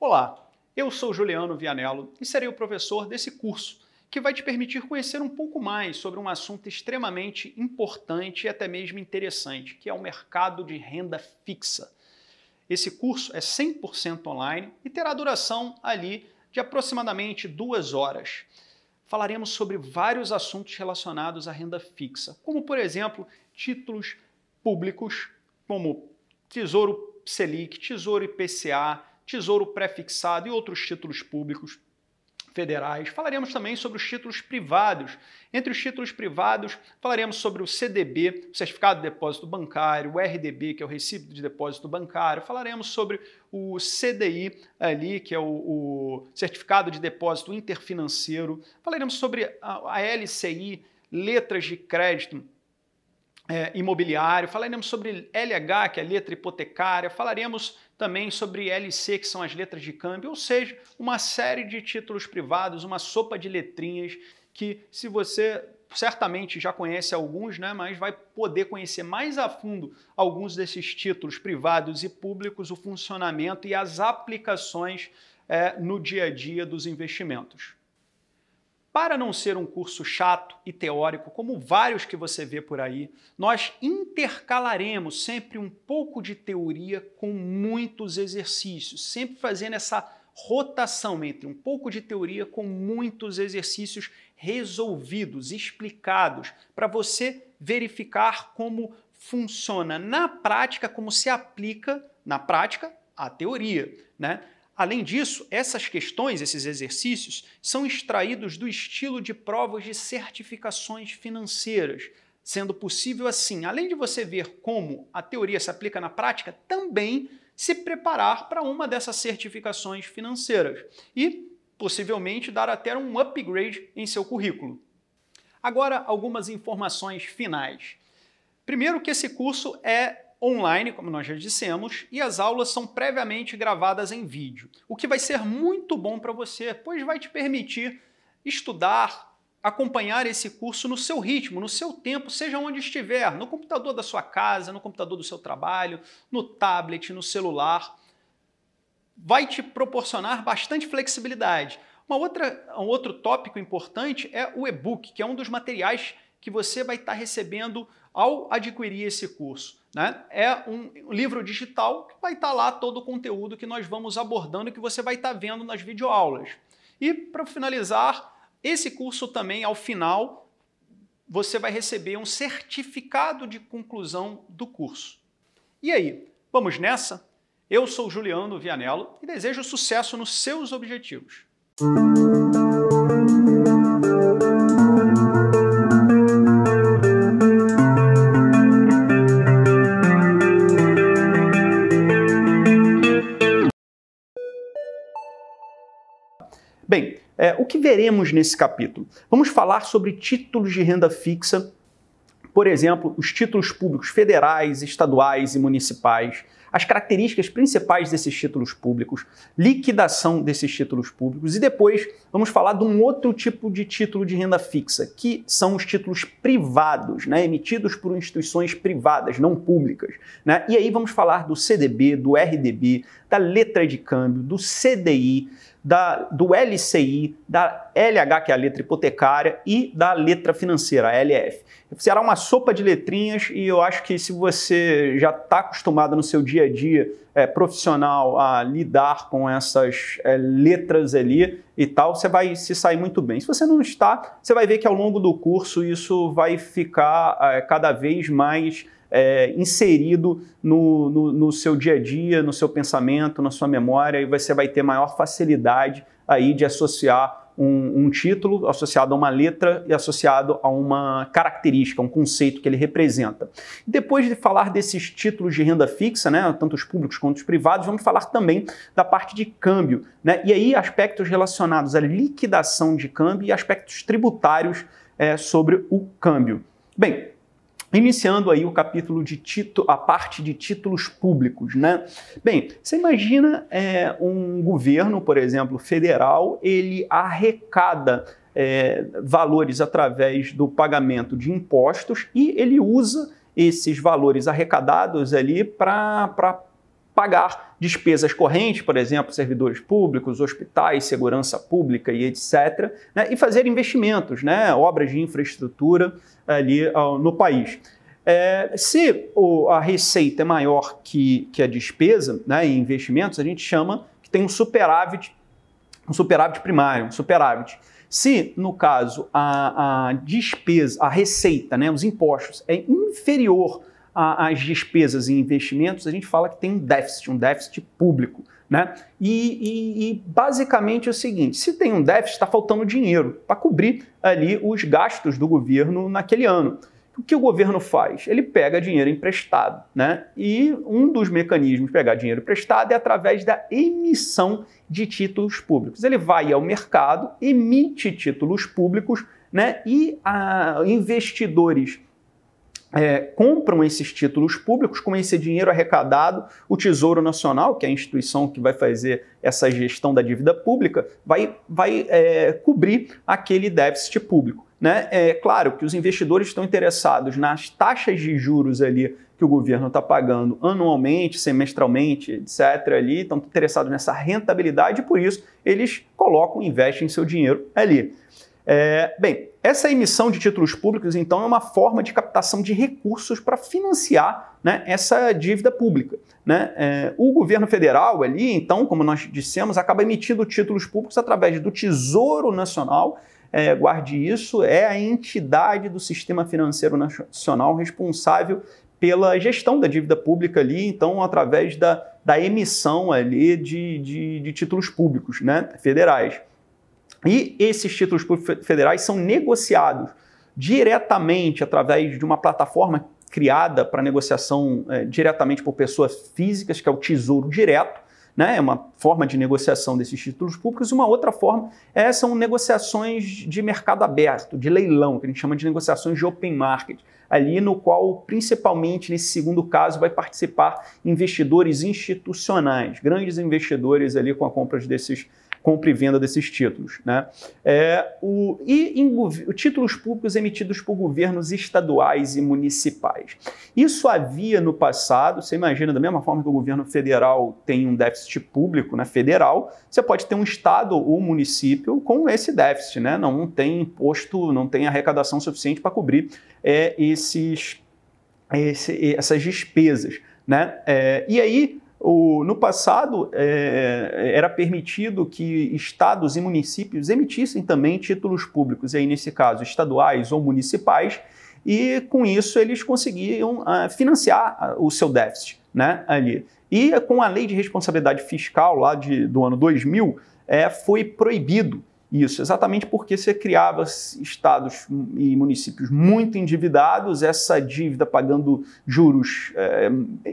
Olá, eu sou Juliano Vianello e serei o professor desse curso que vai te permitir conhecer um pouco mais sobre um assunto extremamente importante e até mesmo interessante, que é o mercado de renda fixa. Esse curso é 100% online e terá duração ali de aproximadamente duas horas. Falaremos sobre vários assuntos relacionados à renda fixa, como por exemplo títulos públicos, como Tesouro Selic, Tesouro IPCA, Tesouro Prefixado e outros títulos públicos federais. Falaremos também sobre os títulos privados. Entre os títulos privados, falaremos sobre o CDB, o Certificado de Depósito Bancário, o RDB, que é o Recibo de Depósito Bancário. Falaremos sobre o CDI ali, que é o, o Certificado de Depósito Interfinanceiro. Falaremos sobre a, a LCI, letras de crédito é, imobiliário, falaremos sobre LH, que é a letra hipotecária, falaremos também sobre LC, que são as letras de câmbio, ou seja, uma série de títulos privados, uma sopa de letrinhas que, se você certamente já conhece alguns, né, mas vai poder conhecer mais a fundo alguns desses títulos privados e públicos, o funcionamento e as aplicações é, no dia a dia dos investimentos. Para não ser um curso chato e teórico, como vários que você vê por aí, nós intercalaremos sempre um pouco de teoria com muitos exercícios, sempre fazendo essa rotação entre um pouco de teoria com muitos exercícios resolvidos, explicados, para você verificar como funciona na prática, como se aplica na prática a teoria, né? Além disso, essas questões, esses exercícios, são extraídos do estilo de provas de certificações financeiras, sendo possível assim, além de você ver como a teoria se aplica na prática, também se preparar para uma dessas certificações financeiras e possivelmente dar até um upgrade em seu currículo. Agora, algumas informações finais. Primeiro que esse curso é online, como nós já dissemos, e as aulas são previamente gravadas em vídeo, o que vai ser muito bom para você, pois vai te permitir estudar, acompanhar esse curso no seu ritmo, no seu tempo, seja onde estiver, no computador da sua casa, no computador do seu trabalho, no tablet, no celular. Vai te proporcionar bastante flexibilidade. Uma outra, um outro tópico importante é o e-book, que é um dos materiais que você vai estar recebendo ao adquirir esse curso. Né? É um livro digital que vai estar lá todo o conteúdo que nós vamos abordando e que você vai estar vendo nas videoaulas. E para finalizar, esse curso também, ao final, você vai receber um certificado de conclusão do curso. E aí, vamos nessa? Eu sou Juliano Vianello e desejo sucesso nos seus objetivos. Bem, é, o que veremos nesse capítulo? Vamos falar sobre títulos de renda fixa, por exemplo, os títulos públicos federais, estaduais e municipais, as características principais desses títulos públicos, liquidação desses títulos públicos e depois vamos falar de um outro tipo de título de renda fixa, que são os títulos privados, né, emitidos por instituições privadas, não públicas. Né? E aí vamos falar do CDB, do RDB, da letra de câmbio, do CDI, da, do LCI, da LH, que é a letra hipotecária, e da letra financeira, a LF. Será uma sopa de letrinhas e eu acho que se você já está acostumado no seu dia a dia é, profissional a lidar com essas é, letras ali e tal, você vai se sair muito bem. Se você não está, você vai ver que ao longo do curso isso vai ficar é, cada vez mais é, inserido no, no, no, seu dia a dia, no seu pensamento, na sua memória, e você vai ter maior facilidade aí de associar um, um, título associado a uma letra e associado a uma característica, um conceito que ele representa. Depois de falar desses títulos de renda fixa, né, tanto os públicos quanto os privados, vamos falar também da parte de câmbio. Né, e aí aspectos relacionados à liquidação de câmbio e aspectos tributários é, sobre o câmbio. Bem, Iniciando aí o capítulo de título, a parte de títulos públicos, né? Bem, você imagina é, um governo, por exemplo, federal, ele arrecada é, valores através do pagamento de impostos e ele usa esses valores arrecadados ali para pagar despesas correntes, por exemplo, servidores públicos, hospitais, segurança pública e etc., né, e fazer investimentos, né, obras de infraestrutura ali uh, no país. É, se o, a receita é maior que, que a despesa né, em investimentos, a gente chama que tem um superávit, um superávit primário, um superávit. Se, no caso, a, a despesa, a receita, né, os impostos, é inferior às despesas em investimentos, a gente fala que tem um déficit, um déficit público. Né? E, e, e basicamente é o seguinte: se tem um déficit, está faltando dinheiro para cobrir ali os gastos do governo naquele ano. O que o governo faz? Ele pega dinheiro emprestado, né? E um dos mecanismos de pegar dinheiro emprestado é através da emissão de títulos públicos. Ele vai ao mercado, emite títulos públicos, né? E investidores é, compram esses títulos públicos com esse dinheiro arrecadado, o Tesouro Nacional, que é a instituição que vai fazer essa gestão da dívida pública, vai, vai é, cobrir aquele déficit público. Né? É claro que os investidores estão interessados nas taxas de juros ali que o governo está pagando anualmente, semestralmente, etc. ali, estão interessados nessa rentabilidade e por isso eles colocam, investem seu dinheiro ali. É, bem, essa emissão de títulos públicos, então, é uma forma de captação de recursos para financiar né, essa dívida pública. Né? É, o governo federal ali, então, como nós dissemos, acaba emitindo títulos públicos através do Tesouro Nacional é, guarde isso, é a entidade do sistema financeiro nacional responsável pela gestão da dívida pública ali, então, através da, da emissão ali de, de, de títulos públicos né, federais. E esses títulos federais são negociados diretamente através de uma plataforma criada para negociação é, diretamente por pessoas físicas, que é o Tesouro Direto, né? É uma forma de negociação desses títulos públicos. Uma outra forma é, são negociações de mercado aberto, de leilão, que a gente chama de negociações de open market, ali no qual, principalmente nesse segundo caso, vai participar investidores institucionais, grandes investidores ali com a compra desses compra e venda desses títulos. Né? É, o, e em, títulos públicos emitidos por governos estaduais e municipais. Isso havia no passado, você imagina, da mesma forma que o governo federal tem um déficit público né, federal, você pode ter um estado ou um município com esse déficit, né? não tem imposto, não tem arrecadação suficiente para cobrir é, esses, esse, essas despesas. Né? É, e aí, o, no passado, é, era permitido que estados e municípios emitissem também títulos públicos, e aí, nesse caso, estaduais ou municipais, e com isso eles conseguiam uh, financiar o seu déficit né, ali. E com a lei de responsabilidade fiscal lá de, do ano 2000, é, foi proibido isso, exatamente porque você criava estados e municípios muito endividados, essa dívida pagando juros é,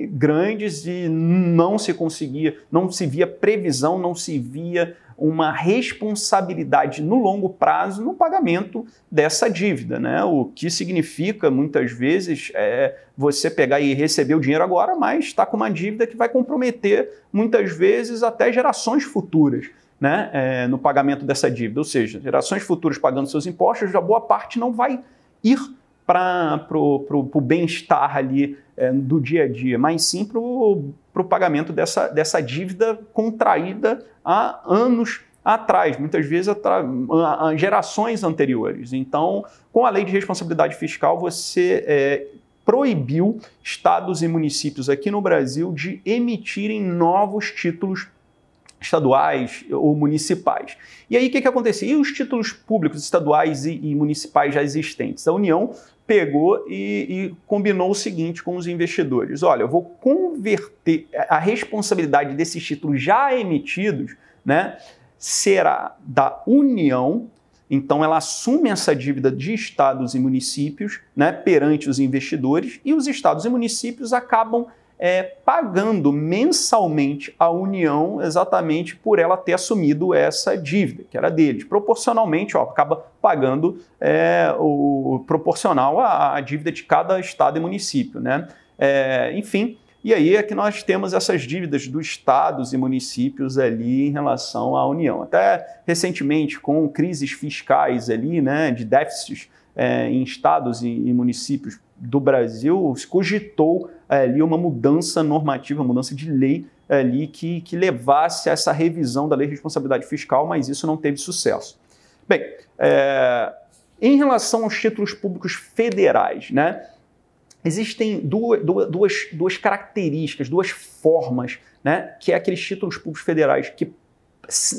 grandes e não se conseguia, não se via previsão, não se via uma responsabilidade no longo prazo no pagamento dessa dívida, né? O que significa muitas vezes é você pegar e receber o dinheiro agora, mas está com uma dívida que vai comprometer muitas vezes até gerações futuras né, é, no pagamento dessa dívida. Ou seja, gerações futuras pagando seus impostos, já boa parte não vai ir para o bem-estar ali é, do dia a dia, mas sim para o pagamento dessa, dessa dívida contraída há anos atrás, muitas vezes a, a gerações anteriores. Então, com a lei de responsabilidade fiscal, você é, proibiu estados e municípios aqui no Brasil de emitirem novos títulos estaduais ou municipais. E aí o que, que? E os títulos públicos estaduais e, e municipais já existentes? A União pegou e, e, combinou o seguinte com os investidores: olha, eu vou converter a responsabilidade desses títulos já emitidos, né? Será da União. Então, ela assume essa dívida de estados e municípios né, perante os investidores, e os estados e municípios acabam é, pagando mensalmente a União exatamente por ela ter assumido essa dívida, que era deles. Proporcionalmente, ó, acaba pagando é, o proporcional à, à, dívida de cada estado e município. Né? É, enfim, e aí é que nós temos essas dívidas dos estados e municípios ali em relação à União. Até recentemente, com crises fiscais ali, né, de déficits é, em estados e, e, municípios do Brasil, se cogitou é, ali uma mudança normativa, mudança de lei ali que, que levasse a essa revisão da lei de responsabilidade fiscal, mas isso não teve sucesso. Bem, é, em relação aos títulos públicos federais, né, existem duas, duas, duas características, duas formas, né, que é aqueles títulos públicos federais que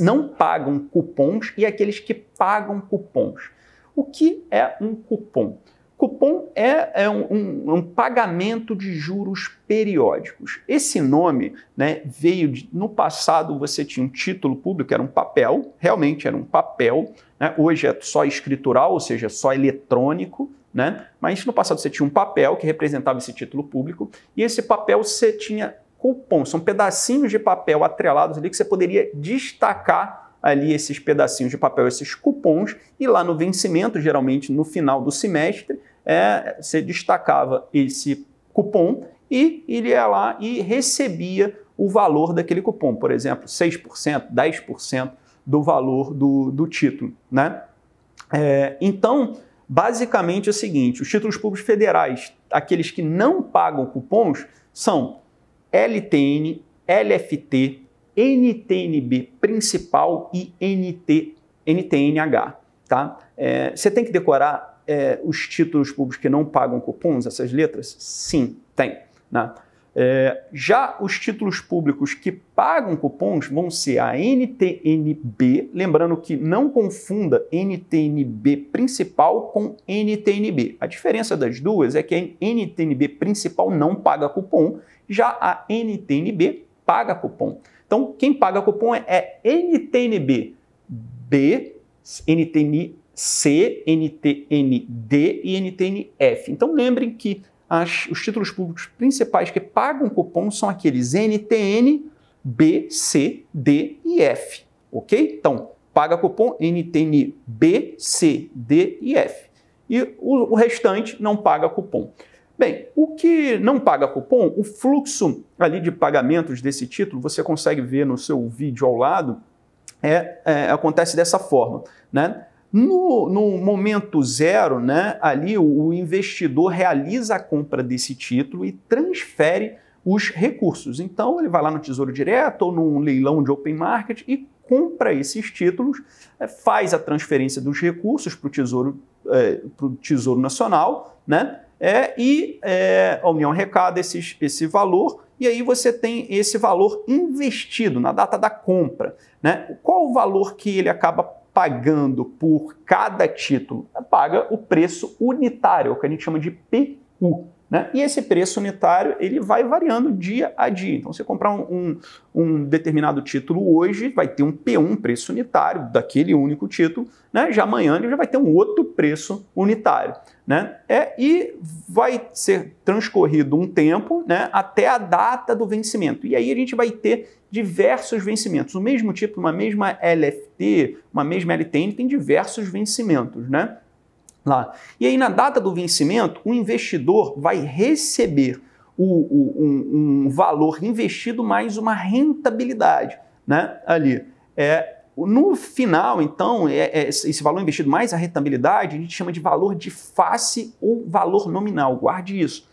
não pagam cupons e aqueles que pagam cupons. O que é um cupom? Cupom é, é um, um, um, pagamento de juros periódicos. Esse nome né, veio de, no passado você tinha um título público, era um papel, realmente era um papel. Né, hoje é só escritural, ou seja, só eletrônico. Né, mas no passado você tinha um papel que representava esse título público e esse papel você tinha cupom, são pedacinhos de papel atrelados ali que você poderia destacar ali esses pedacinhos de papel, esses cupons, e lá no vencimento, geralmente no final do semestre, é, você destacava esse cupom e ele ia lá e recebia o valor daquele cupom, por exemplo, 6%, 10% do valor do, do título. Né? É, então, basicamente é o seguinte: os títulos públicos federais, aqueles que não pagam cupons, são LTN, LFT, NTNB principal e NT, NTNH. Tá? É, você tem que decorar é, os títulos públicos que não pagam cupons, essas letras? Sim, tem. Né? É, já os títulos públicos que pagam cupons vão ser a NTNB, lembrando que não confunda NTNB principal com NTNB. A diferença das duas é que a NTNB principal não paga cupom, já a NTNB paga cupom. Então, quem paga cupom é, NTNB B, NTNC, NTND e NTNF. Então, lembrem que as, os títulos públicos principais que pagam cupom são aqueles NTN, B, C, D e F. Ok? Então, paga cupom NTN B, C, D e F. E o, o restante não paga cupom. Bem, o que não paga cupom, o fluxo ali de pagamentos desse título, você consegue ver no seu vídeo ao lado, é, é acontece dessa forma. Né? No, no, momento zero, né, ali o, o investidor realiza a compra desse título e transfere os recursos. Então ele vai lá no Tesouro Direto ou num leilão de open market e compra esses títulos, é, faz a transferência dos recursos para o Tesouro, é, Tesouro Nacional, né? é, e é, a União arrecada esses, esse valor e aí você tem esse valor investido na data da compra. Né? Qual o valor que ele acaba pagando por cada título? Paga o preço unitário, o que a gente chama de PU. Né? E esse preço unitário ele vai variando dia a dia. Então, você comprar um, um, um, determinado título hoje, vai ter um P1 preço unitário daquele único título, né? já amanhã ele já vai ter um outro preço unitário. Né? É, e vai ser transcorrido um tempo né, até a data do vencimento. E aí a gente vai ter diversos vencimentos. O mesmo tipo, uma mesma LFT, uma mesma LTN tem diversos vencimentos. Né? Lá. E aí, na data do vencimento, o investidor vai receber o, o, um, um, valor investido mais uma rentabilidade né, ali. É, no final, então, é, é, esse valor investido mais a rentabilidade, a gente chama de valor de face ou valor nominal. Guarde isso.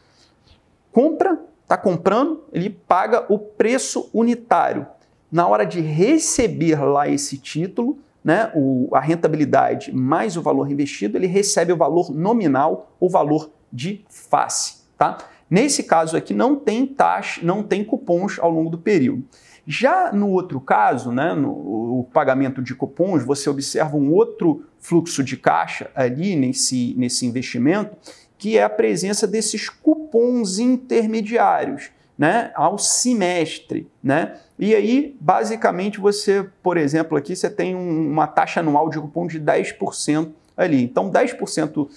Compra, está comprando, ele paga o preço unitário. Na hora de receber lá esse título, né, o, a rentabilidade mais o valor investido, ele recebe o valor nominal, o valor de face. Tá? Nesse caso aqui não tem taxa, não tem cupons ao longo do período. Já no outro caso, né, no pagamento de cupons, você observa um outro fluxo de caixa ali nesse, nesse investimento, que é a presença desses cupons intermediários né, ao semestre. Né? E aí, basicamente, você, por exemplo, aqui você tem um, uma taxa anual de cupom de 10% ali. Então, 10%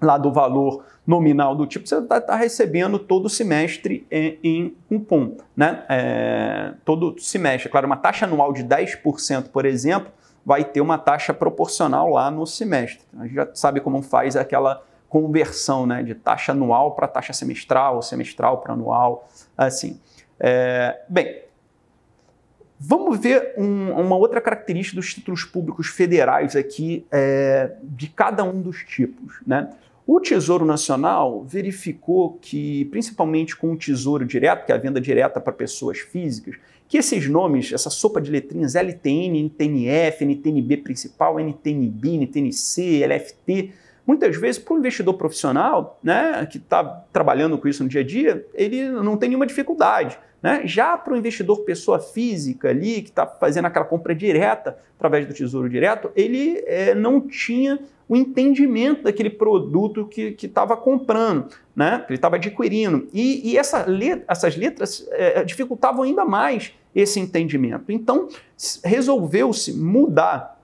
lá do valor nominal do tipo, você está tá recebendo todo semestre em, em cupom. Né? É, todo semestre. Claro, uma taxa anual de 10%, por exemplo, vai ter uma taxa proporcional lá no semestre. A gente já sabe como faz aquela conversão né, de taxa anual para taxa semestral, semestral para anual, assim. É, bem, Vamos ver um, uma outra característica dos títulos públicos federais aqui, é, de cada um dos tipos. Né? O Tesouro Nacional verificou que, principalmente com o Tesouro Direto, que é a venda direta para pessoas físicas, que esses nomes, essa sopa de letrinhas LTN, NTNF, NTNB principal, NTNB, NTNC, LFT, muitas vezes para o investidor profissional, né, que está trabalhando com isso no dia a dia, ele não tem nenhuma dificuldade. Né? Já para o investidor pessoa física ali, que está fazendo aquela compra direta através do Tesouro Direto, ele é, não tinha o entendimento daquele produto que estava comprando, né? que ele estava adquirindo. E, e essa let essas letras é, dificultavam ainda mais esse entendimento. Então, resolveu-se mudar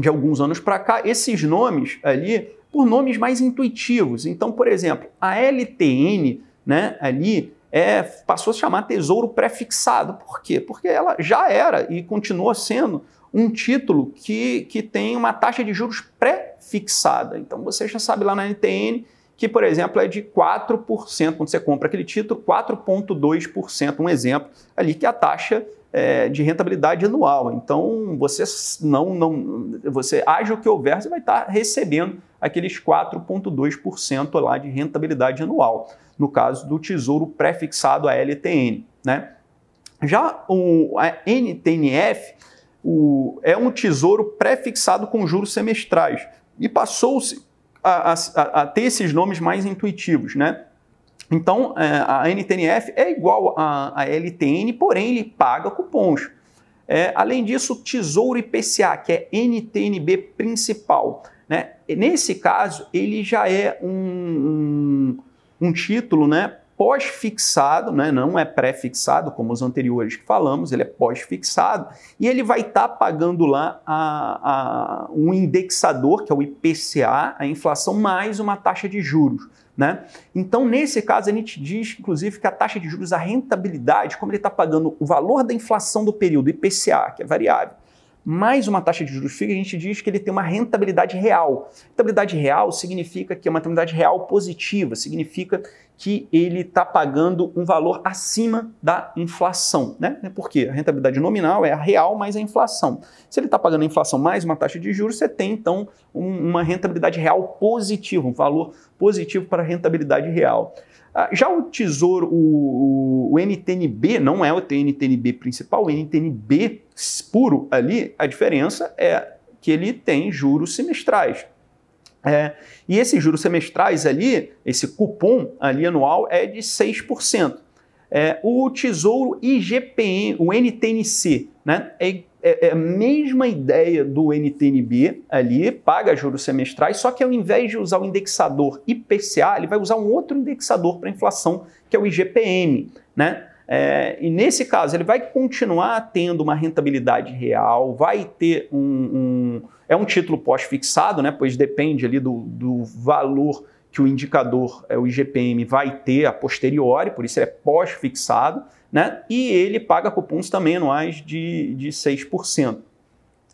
de alguns anos para cá esses nomes ali por nomes mais intuitivos. Então, por exemplo, a LTN né, ali é, passou a se chamar Tesouro Prefixado. Por quê? Porque ela já era e continua sendo um título que, que tem uma taxa de juros pré-fixada. Então você já sabe lá na NTN que, por exemplo, é de 4%, quando você compra aquele título, 4,2%, um exemplo ali que é a taxa é, de rentabilidade anual. Então você não, não você age o que houver, você vai estar recebendo aqueles 4,2% lá de rentabilidade anual no caso do tesouro prefixado à LTN. Né? Já o, a NTNF o, é um tesouro prefixado com juros semestrais e passou-se a, a, a, ter esses nomes mais intuitivos. Né? Então, é, a NTNF é igual à LTN, porém ele paga cupons. É, além disso, Tesouro IPCA, que é NTNB principal. Né? Nesse caso, ele já é um, um um título né, pós-fixado, né, não é pré-fixado como os anteriores que falamos, ele é pós-fixado, e ele vai estar tá pagando lá a, a, um indexador, que é o IPCA, a inflação, mais uma taxa de juros. Né? Então, nesse caso, a gente diz, inclusive, que a taxa de juros, a rentabilidade, como ele está pagando o valor da inflação do período, IPCA, que é variável, mais uma taxa de juros fixa, a gente diz que ele tem uma rentabilidade real. Rentabilidade real significa que é uma rentabilidade real positiva, significa que ele está pagando um valor acima da inflação. Né? Por quê? A rentabilidade nominal é a real mais a inflação. Se ele está pagando a inflação mais uma taxa de juros, você tem então um, uma rentabilidade real positiva, um valor positivo para a rentabilidade real. Ah, já o Tesouro, o, o, NTNB, não é o NTNB principal, o NTNB puro ali, a diferença é que ele tem juros semestrais. É, e esses juros semestrais ali, esse cupom ali anual é de 6%. É, o Tesouro IGPM, o NTNC, né, é é, é, a mesma ideia do NTNB ali, paga juros semestrais, só que ao invés de usar o indexador IPCA, ele vai usar um outro indexador para inflação, que é o IGPM, né? É, e nesse caso, ele vai continuar tendo uma rentabilidade real, vai ter um. um é um título pós-fixado, né? Pois depende ali do, do valor que o indicador, é, o IGPM, vai ter a posteriori, por isso ele é pós-fixado né? e ele paga cupons também anuais de, de 6%.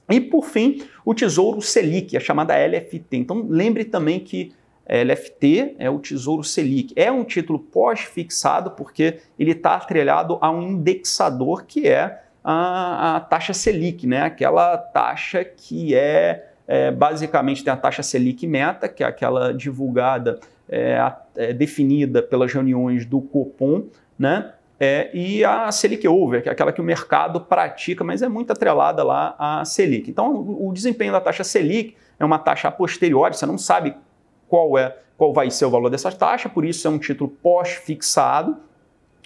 E, por fim, o Tesouro Selic, a chamada LFT. Então, lembre também que LFT é o Tesouro Selic. É um título pós-fixado porque ele está atrelado a um indexador que é a, a, taxa Selic, né? aquela taxa que é, é, basicamente tem a taxa Selic meta, que é aquela divulgada, é, é, definida pelas reuniões do Copom, né? É, e a Selic Over, que é aquela que o mercado pratica, mas é muito atrelada lá à Selic. Então, o desempenho da taxa Selic é uma taxa a posteriori, você não sabe qual é qual vai ser o valor dessa taxa, por isso é um título pós-fixado,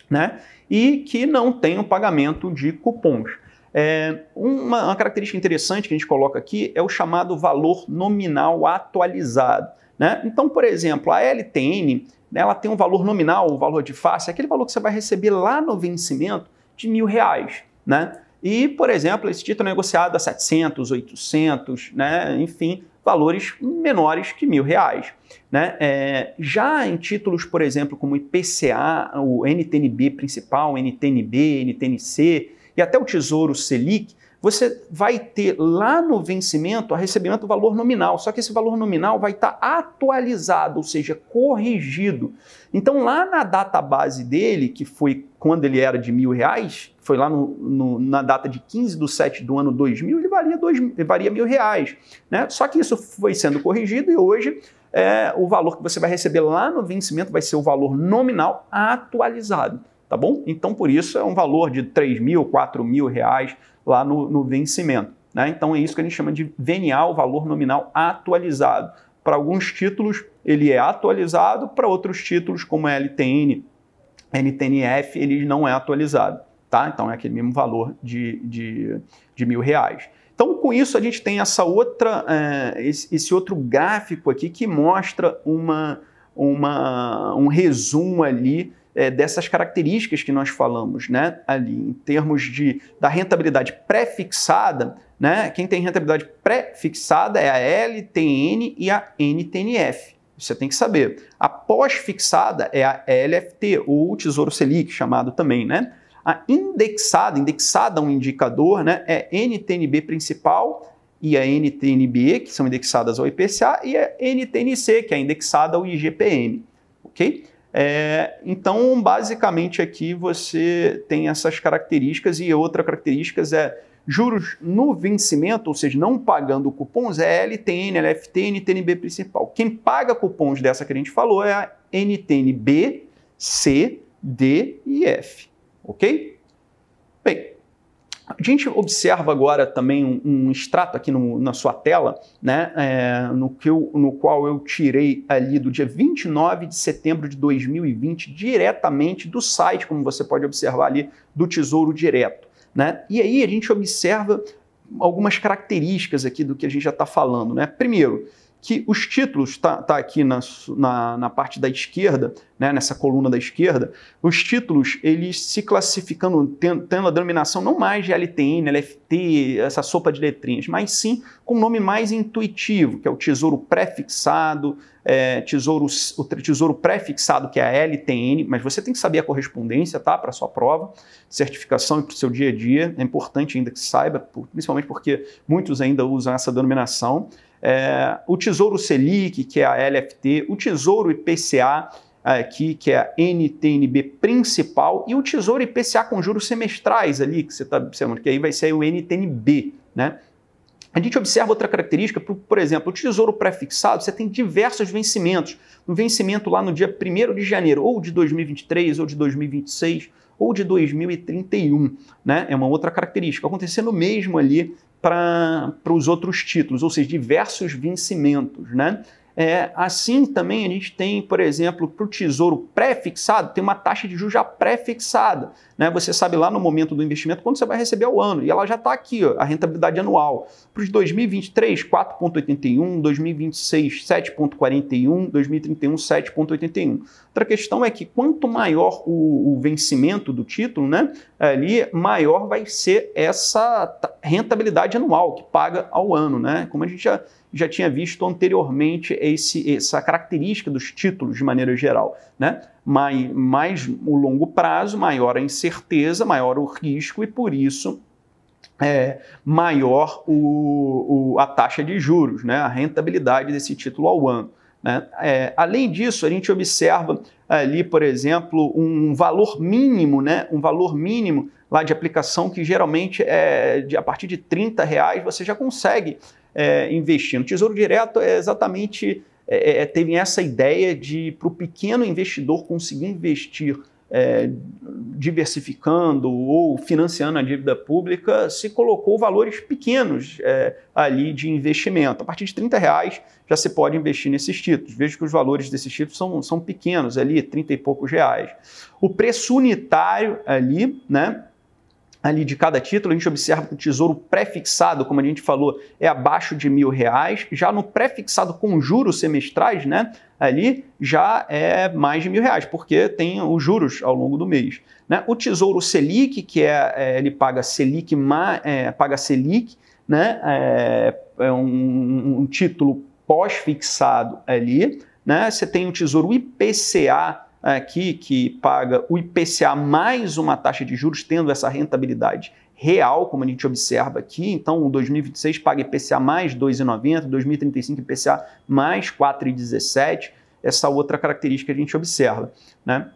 né? E que não tem o pagamento de cupons. É, uma, uma característica interessante que a gente coloca aqui é o chamado valor nominal atualizado. Né? Então, por exemplo, a LTN ela tem um valor nominal, o valor de face, é aquele valor que você vai receber lá no vencimento de mil reais. Né? E, por exemplo, esse título é negociado a 700, 800, né? enfim, valores menores que mil reais. Né? É, já em títulos, por exemplo, como IPCA, o NTNB principal, NTNB, NTNC e até o Tesouro Selic, você vai ter lá no vencimento a recebimento do valor nominal, só que esse valor nominal vai estar atualizado, ou seja, corrigido. Então, lá na data base dele, que foi quando ele era de mil reais, foi lá no, no, na data de 15 de 7 do ano 2000, ele valia, dois, ele valia mil reais. Né? Só que isso foi sendo corrigido e hoje é, o valor que você vai receber lá no vencimento vai ser o valor nominal atualizado. Tá bom? Então, por isso, é um valor de 3 mil, 4 mil reais lá no, no vencimento. Né? Então, é isso que a gente chama de VNA, o valor nominal atualizado. Para alguns títulos, ele é atualizado, para outros títulos, como LTN, NTNF, ele não é atualizado. Tá? Então, é aquele mesmo valor de, de, de mil reais. Então, com isso, a gente tem essa outra, é, esse, outro gráfico aqui que mostra uma, uma, um resumo ali é, dessas características que nós falamos né, ali, em termos de, da rentabilidade pré-fixada. Né, quem tem rentabilidade pré-fixada é a LTN e a NTNF. Você tem que saber. A pós-fixada é a LFT, ou Tesouro Selic, chamado também, né? A indexada, indexada a um indicador, né, é NTNB principal e a NTNB, que são indexadas ao IPCA, e a NTNC, que é indexada ao IGPM, ok? É, então, basicamente aqui você tem essas características e outra característica é juros no vencimento, ou seja, não pagando cupons, é LTN, LFT, NTNB principal. Quem paga cupons dessa que a gente falou é a NTNB, C, D e F ok? Bem, a gente observa agora também um, um extrato aqui no, na sua tela, né, é, no, que eu, no qual eu tirei ali do dia 29 de setembro de 2020, diretamente do site, como você pode observar ali, do Tesouro Direto. Né? E aí a gente observa algumas características aqui do que a gente já está falando. Né? Primeiro, que os títulos, está tá aqui na, na, na, parte da esquerda, né, nessa coluna da esquerda, os títulos, eles se classificando, tendo, a denominação não mais de LTN, LFT, essa sopa de letrinhas, mas sim com um nome mais intuitivo, que é o tesouro pré-fixado, é, tesouro, o tesouro pré-fixado, que é a LTN, mas você tem que saber a correspondência, tá, para sua prova, certificação e para o seu dia a dia, é importante ainda que saiba, principalmente porque muitos ainda usam essa denominação, é, o Tesouro Selic, que é a LFT, o Tesouro IPCA, aqui, que é a NTNB principal, e o Tesouro IPCA com juros semestrais ali, que você está observando, que aí vai ser o NTNB, né? A gente observa outra característica, por, por exemplo, o tesouro pré-fixado, você tem diversos vencimentos. Um vencimento lá no dia 1 de janeiro, ou de 2023, ou de 2026, ou de 2031. Né? É uma outra característica. Acontecendo mesmo ali para os outros títulos, ou seja, diversos vencimentos. Né? É, assim também a gente tem, por exemplo, para o tesouro pré-fixado, tem uma taxa de juros já pré-fixada. Né? Você sabe lá no momento do investimento quando você vai receber ao ano, e ela já está aqui, ó, a rentabilidade anual. Para os 2023, 4,81, 2026, 7,41, 2031, 7,81. Outra questão é que quanto maior o, o vencimento do título, né, ali maior vai ser essa rentabilidade anual que paga ao ano. Né? Como a gente já já tinha visto anteriormente esse, essa característica dos títulos de maneira geral. Né? Mais, mais o longo prazo, maior a incerteza, maior o risco e por isso é, maior o, o, a taxa de juros, né? a rentabilidade desse título ao ano. Né? É, além disso, a gente observa ali, por exemplo, um valor mínimo, né? um valor mínimo lá de aplicação que geralmente é de, a partir de 30 reais você já consegue é, investindo. Tesouro Direto é exatamente é, é, é teve essa ideia de para o pequeno investidor conseguir investir é, diversificando ou financiando a dívida pública, se colocou valores pequenos é, ali de investimento. A partir de 30 reais já se pode investir nesses títulos. Vejo que os valores desses títulos são, são pequenos ali, 30 e poucos reais. O preço unitário ali, né? Ali de cada título, a gente observa que o tesouro pré-fixado, como a gente falou, é abaixo de mil reais. Já no pré-fixado com juros semestrais, né, ali já é mais de mil reais, porque tem os juros ao longo do mês. Né? O tesouro Selic, que é, é ele paga Selic, é, paga Selic, né, é, é um, um título pós-fixado ali. Né? Você tem o tesouro IPCA aqui que paga o IPCA mais uma taxa de juros, tendo essa rentabilidade real, como a gente observa aqui. Então, o 2026 paga IPCA mais 2,90, 2035 IPCA mais 4,17. Essa outra característica a gente observa, né?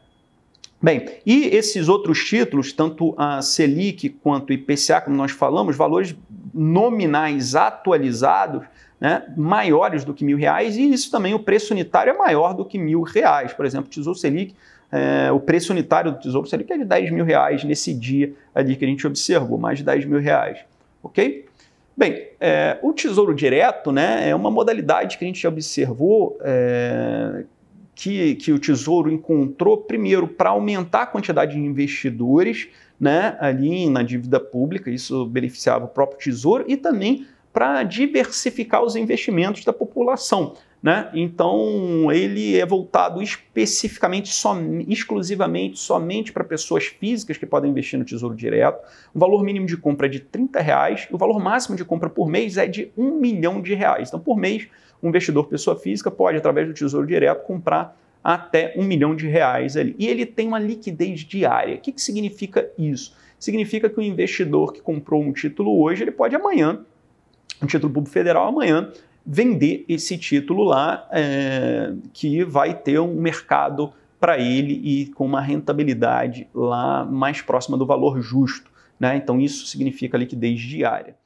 Bem, e esses outros títulos, tanto a Selic quanto o IPCA, como nós falamos, valores nominais atualizados, né, maiores do que mil reais, e isso também o preço unitário é maior do que mil reais. Por exemplo, Tesouro Selic, é, o preço unitário do Tesouro Selic é de 10 mil reais nesse dia ali que a gente observou, mais de 10 mil reais, ok? Bem, é, o Tesouro Direto né, é uma modalidade que a gente observou é, que, que o Tesouro encontrou, primeiro, para aumentar a quantidade de investidores né, ali na dívida pública, isso beneficiava o próprio Tesouro, e também para diversificar os investimentos da população. Né? Então, ele é voltado especificamente, som, exclusivamente, somente para pessoas físicas que podem investir no Tesouro Direto. O valor mínimo de compra é de 30 reais e o valor máximo de compra por mês é de um milhão de reais. Então, por mês, um investidor pessoa física pode, através do Tesouro Direto, comprar até um milhão de reais ali. E ele tem uma liquidez diária. O que, que significa isso? Significa que o investidor que comprou um título hoje, ele pode amanhã, um título público federal, amanhã vender esse título lá, é, que vai ter um mercado para ele e com uma rentabilidade lá mais próxima do valor justo. Né? Então, isso significa liquidez diária.